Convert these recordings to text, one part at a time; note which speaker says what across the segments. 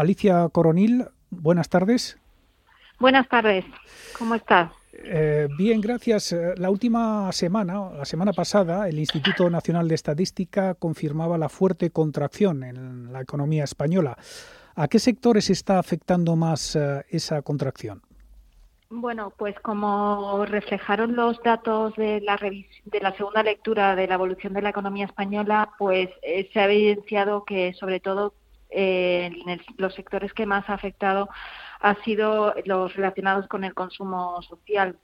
Speaker 1: Alicia Coronil, buenas tardes.
Speaker 2: Buenas tardes, ¿cómo estás?
Speaker 1: Eh, bien, gracias. Eh, la última semana, la semana pasada, el Instituto Nacional de Estadística confirmaba la fuerte contracción en la economía española. ¿A qué sectores está afectando más eh, esa contracción?
Speaker 2: Bueno, pues como reflejaron los datos de la, de la segunda lectura de la evolución de la economía española, pues se ha evidenciado que sobre todo en los sectores que más ha afectado ha sido los relacionados con el consumo social.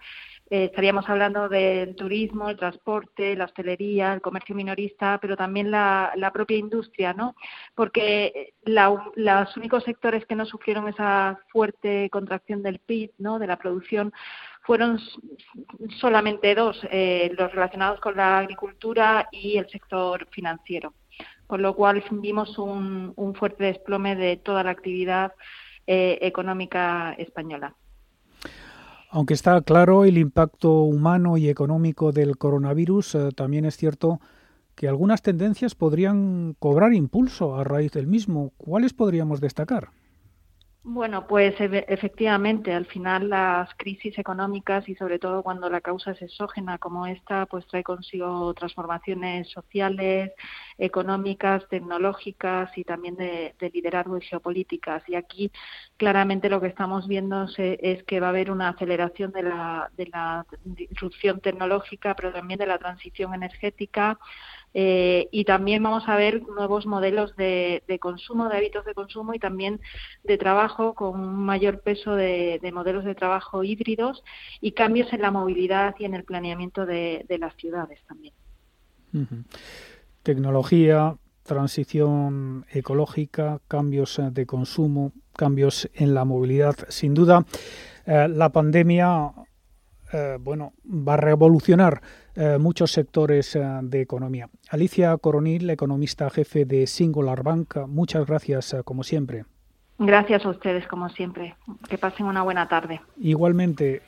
Speaker 2: Eh, estaríamos hablando del turismo, el transporte, la hostelería, el comercio minorista, pero también la, propia industria, ¿no? Porque los únicos sectores que no sufrieron esa fuerte contracción del PIB, ¿no? De la producción, fueron solamente dos, eh, los relacionados con la agricultura y el sector financiero con lo cual vimos un, fuerte desplome de toda la actividad eh, económica española.
Speaker 1: Aunque está claro el impacto humano y económico del coronavirus, eh, también es cierto que algunas tendencias podrían cobrar impulso a raíz del mismo. ¿Cuáles podríamos destacar?
Speaker 2: Bueno, pues efectivamente, al final las crisis económicas y sobre todo cuando la causa es exógena como esta, pues trae consigo transformaciones sociales, económicas, tecnológicas y también de, liderazgo y geopolíticas. Y aquí claramente lo que estamos viendo es que va a haber una aceleración de la, de la disrupción tecnológica, pero también de la transición energética eh, y también vamos a ver nuevos modelos de, consumo, de hábitos de consumo y también de trabajo con un mayor peso de, modelos de trabajo híbridos y cambios en la movilidad y en el planeamiento de, las ciudades también.
Speaker 1: Tecnología, transición ecológica, cambios de consumo, cambios en la movilidad, sin duda. Eh, la pandemia, eh, bueno, va a revolucionar eh, muchos sectores eh, de economía. Alicia Coronil, economista jefe de Singular Bank, muchas gracias como siempre.
Speaker 2: Gracias a ustedes como siempre. Que pasen una buena tarde.
Speaker 1: Igualmente.